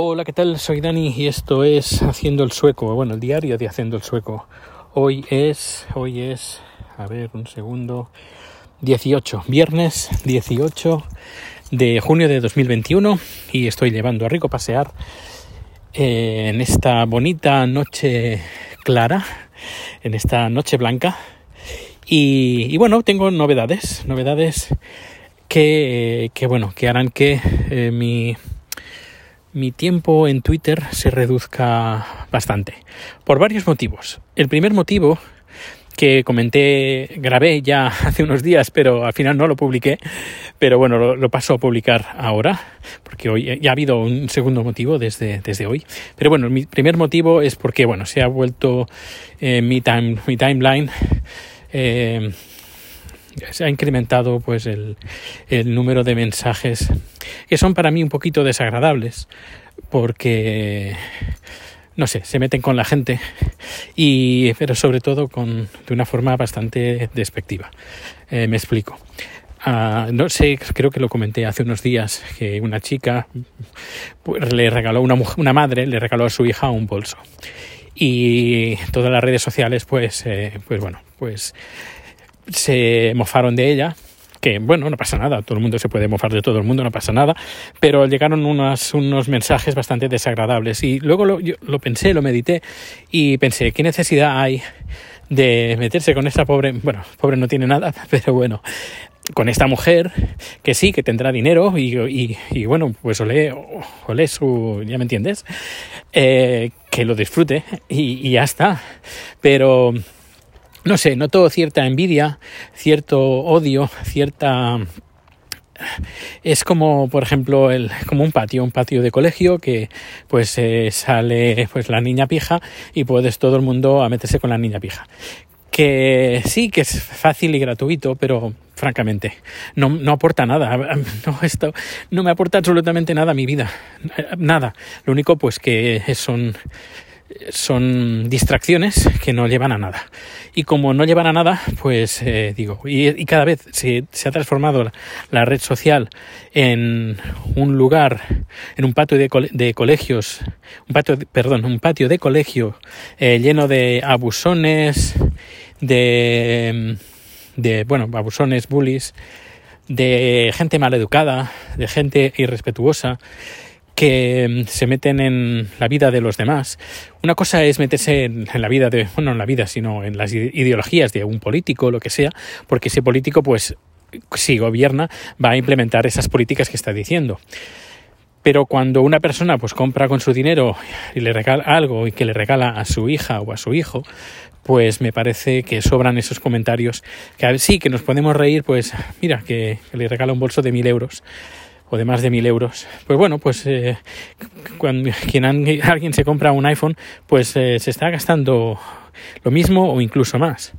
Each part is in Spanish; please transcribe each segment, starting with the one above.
Hola, ¿qué tal? Soy Dani y esto es Haciendo el Sueco, bueno, el diario de Haciendo el Sueco. Hoy es, hoy es, a ver, un segundo, 18, viernes 18 de junio de 2021 y estoy llevando a Rico a pasear eh, en esta bonita noche clara, en esta noche blanca. Y, bueno, tengo novedades, novedades que, que bueno, que harán que eh, mi mi tiempo en Twitter se reduzca bastante. Por varios motivos. El primer motivo que comenté, grabé ya hace unos días, pero al final no lo publiqué, pero bueno, lo, paso a publicar ahora, porque hoy ya ha habido un segundo motivo desde, desde hoy. Pero bueno, mi primer motivo es porque, bueno, se ha vuelto eh, mi, time, mi timeline eh, se ha incrementado pues el, el, número de mensajes que son para mí un poquito desagradables porque no sé, se meten con la gente y pero sobre todo con de una forma bastante despectiva. Eh, me explico. Uh, no sé, creo que lo comenté hace unos días que una chica pues, le regaló una, una madre le regaló a su hija un bolso y todas las redes sociales pues eh, pues bueno pues se mofaron de ella, que bueno, no pasa nada, todo el mundo se puede mofar de todo el mundo, no pasa nada, pero llegaron unos, unos mensajes bastante desagradables. Y luego lo, yo lo pensé, lo medité y pensé, ¿qué necesidad hay de meterse con esta pobre, bueno, pobre no tiene nada, pero bueno, con esta mujer que sí, que tendrá dinero y, y, bueno, pues olé, olé su, ya me entiendes, eh, que lo disfrute y, y ya está, pero no sé, noto cierta envidia, cierto odio, cierta es como por ejemplo el como un patio un patio de colegio que pues eh, sale pues la niña pija y puedes todo el mundo a meterse con la niña pija. Que sí que es fácil y gratuito pero francamente no, no aporta nada. No esto no me aporta absolutamente nada a mi vida. Nada. Lo único pues que son son distracciones que no llevan a nada. Y como no llevan a nada, pues eh, digo, y, cada vez se, se ha transformado la, red social en un lugar, en un patio de, de colegios, un patio, perdón, un patio de colegio eh, lleno de abusones, de, de, bueno, abusones, bullies, de gente maleducada, de gente irrespetuosa, que mm, se meten en la vida de los demás. Una cosa es meterse en, la vida de, bueno, no en la vida, sino en las ideologías de un político, lo que sea, porque ese político, pues, si gobierna, va a implementar esas políticas que está diciendo. Pero cuando una persona pues compra con su dinero y le regala algo y que le regala a su hija o a su hijo, pues me parece que sobran esos comentarios. Que sí, que nos podemos reír, pues mira, que le regala un bolso de mil euros o de más de mil euros. Pues bueno, pues eh, cuando quien alguien se compra un iPhone, pues eh, se está gastando lo mismo o incluso más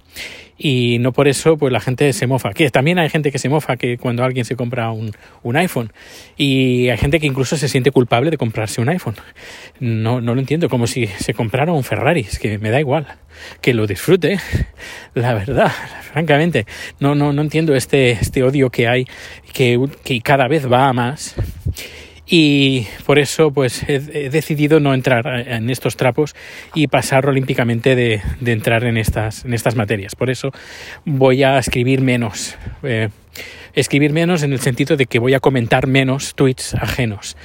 y no por eso pues la gente se mofa. Que también hay gente que se mofa que cuando alguien se compra un, un iPhone y hay gente que incluso se siente culpable de comprarse un iPhone. No, no lo entiendo, como si se comprara un Ferrari, es que me da igual, que lo disfrute, la verdad, francamente. No, no, no entiendo este, este odio que hay, que, que cada vez va a más y por eso pues he, decidido no entrar en estos trapos y pasar olímpicamente de, de, entrar en estas, en estas materias. Por eso voy a escribir menos. Eh, escribir menos en el sentido de que voy a comentar menos tweets ajenos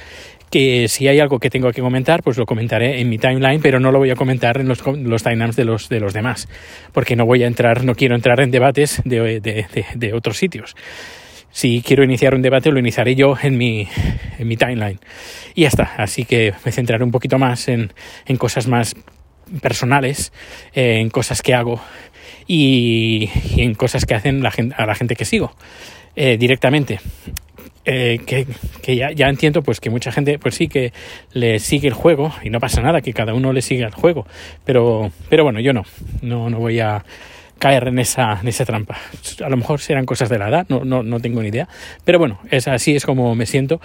que si hay algo que tengo que comentar, pues lo comentaré en mi timeline, pero no lo voy a comentar en los, los timelines de los, de los demás, porque no voy a entrar, no quiero entrar en debates de, de, de, de otros sitios si quiero iniciar un debate lo iniciaré yo en mi, en mi timeline. Y ya está, así que me centraré un poquito más en, en cosas más personales, eh, en cosas que hago y, en cosas que hacen la gente, a la gente que sigo eh, directamente. Eh, que, que ya, ya, entiendo pues que mucha gente pues sí que le sigue el juego y no pasa nada que cada uno le siga el juego pero pero bueno yo no no no voy a caer en esa, en esa trampa. A lo mejor serán cosas de la edad, no, no, no tengo ni idea. Pero bueno, es así es como me siento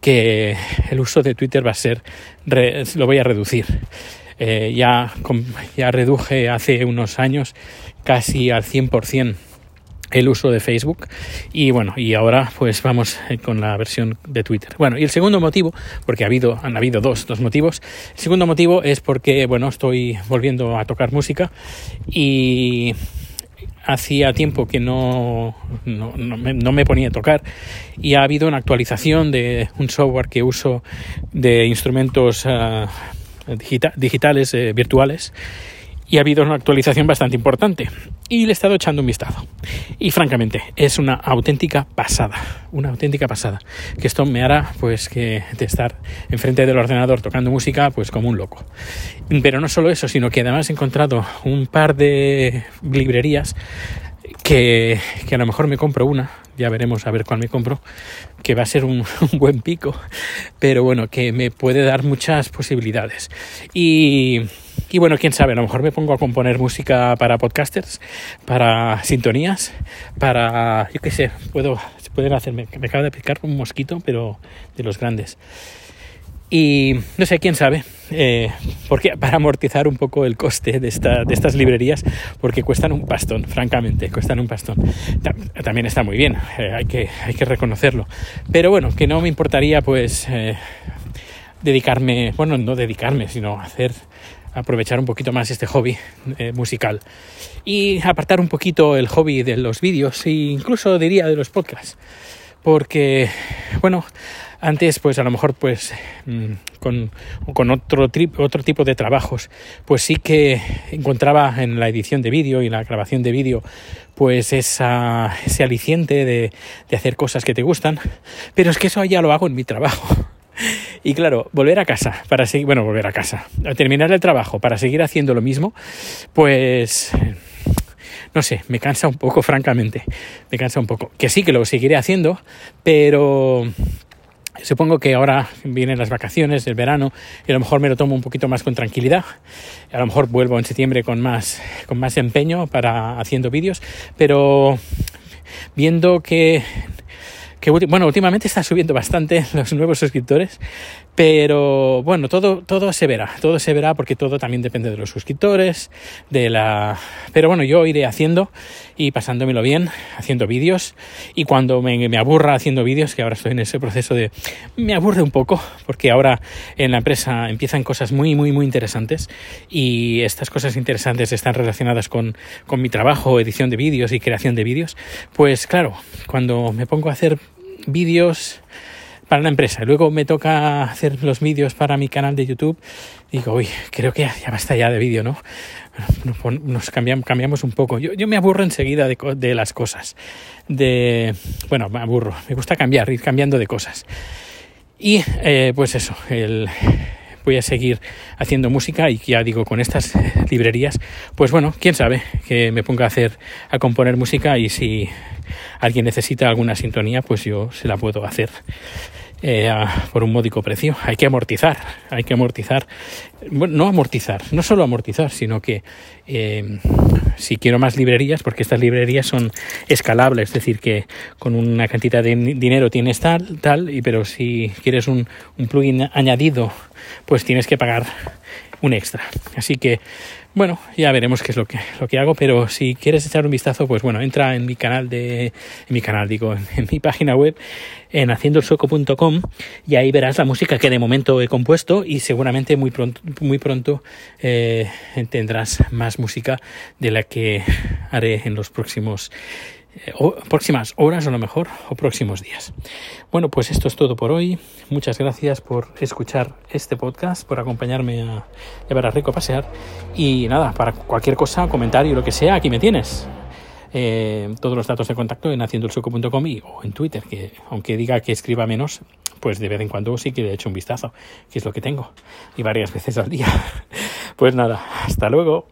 que el uso de Twitter va a ser, lo voy a reducir. Eh, ya, ya reduje hace unos años casi al 100% el uso de Facebook. Y bueno y ahora pues vamos eh, con la versión de Twitter. Bueno y el segundo motivo porque ha habido han habido dos dos motivos. El segundo motivo es porque bueno estoy volviendo a tocar música y hacía tiempo que no, no, me, ponía a tocar. Y ha habido una actualización de un software que uso de instrumentos ah, digitales eh, virtuales y ha habido una actualización bastante importante. Y le he estado echando un vistazo. Y francamente es una auténtica pasada una auténtica pasada. Que esto me hará pues que de estar enfrente del ordenador tocando música pues como un loco. Pero no solo eso sino que además he encontrado un par de librerías que, que a lo mejor me compro una ya veremos a ver cuál me compro, que va a ser un, un, buen pico, pero bueno, que me puede dar muchas posibilidades. Y y bueno, quién sabe, a lo mejor me pongo a componer música para podcasters, para sintonías, para, yo qué sé, puedo, pueden hacer, me, acaba de picar un mosquito, pero de los grandes. Y no sé, quién sabe, eh, porque para amortizar un poco el coste de, esta, de estas librerías, porque cuestan un pastón, francamente, cuestan un pastón. También está muy bien, eh, hay, que, hay que reconocerlo. Pero bueno, que no me importaría pues eh, dedicarme, bueno, no dedicarme, sino hacer aprovechar un poquito más este hobby eh, musical. Y apartar un poquito el hobby de los vídeos e incluso diría de los podcasts. Porque bueno antes pues a lo mejor pues mm, con, con otro, otro tipo de trabajos pues sí que encontraba en la edición de vídeo y la grabación de vídeo pues esa, ese aliciente de, de hacer cosas que te gustan. Pero es que eso ya lo hago en mi trabajo y claro, volver a casa para seguir, bueno, volver a casa, terminar el trabajo para seguir haciendo lo mismo, pues no sé, me cansa un poco, francamente, me cansa un poco. Que sí que lo seguiré haciendo, pero Supongo que ahora vienen las vacaciones del verano y a lo mejor me lo tomo un poquito más con tranquilidad. A lo mejor vuelvo en septiembre con más, con más empeño para haciendo vídeos, pero viendo que bueno, últimamente está subiendo bastante los nuevos suscriptores, pero bueno, todo, todo se verá, todo se verá porque todo también depende de los suscriptores, de la... Pero bueno, yo iré haciendo y pasándomelo bien, haciendo vídeos y cuando me, me aburra haciendo vídeos, que ahora estoy en ese proceso de... me aburre un poco porque ahora en la empresa empiezan cosas muy, muy, muy interesantes y estas cosas interesantes están relacionadas con, con mi trabajo, edición de vídeos y creación de vídeos, pues claro, cuando me pongo a hacer vídeos para la empresa. Luego me toca hacer los vídeos para mi canal de YouTube. Digo, uy, creo que ya, basta ya de vídeo, ¿no? Nos cambiamos, cambiamos un poco. Yo, me aburro enseguida de, de, las cosas. De, bueno, me aburro. Me gusta cambiar, ir cambiando de cosas. Y eh, pues eso, voy a seguir haciendo música y ya digo, con estas librerías, pues bueno, quién sabe que me ponga a hacer, a componer música y si alguien necesita alguna sintonía, pues yo se la puedo hacer. Eh, por un módico precio. Hay que amortizar, hay que amortizar, bueno, no amortizar, no solo amortizar, sino que eh, si quiero más librerías, porque estas librerías son escalables, es decir, que con una cantidad de dinero tienes tal, tal, y pero si quieres un, un plugin añadido, pues tienes que pagar un extra. Así que bueno, ya veremos qué es lo que, lo que hago, pero si quieres echar un vistazo, pues bueno, entra en mi canal de, en mi canal, digo, en, mi página web, en haciendoelsueco.com y ahí verás la música que de momento he compuesto y seguramente muy pronto, muy pronto eh, tendrás más música de la que haré en los próximos eh, próximas horas a lo mejor o próximos días. Bueno, pues esto es todo por hoy. Muchas gracias por escuchar este podcast, por acompañarme a llevar a Rico a pasear. Y nada, para cualquier cosa, comentario, lo que sea, aquí me tienes. Eh, todos los datos de contacto en haciendoelsueco.com y o en Twitter, que aunque diga que escriba menos, pues de vez en cuando sí que le echo un vistazo, que es lo que tengo, y varias veces al día. Pues nada, hasta luego.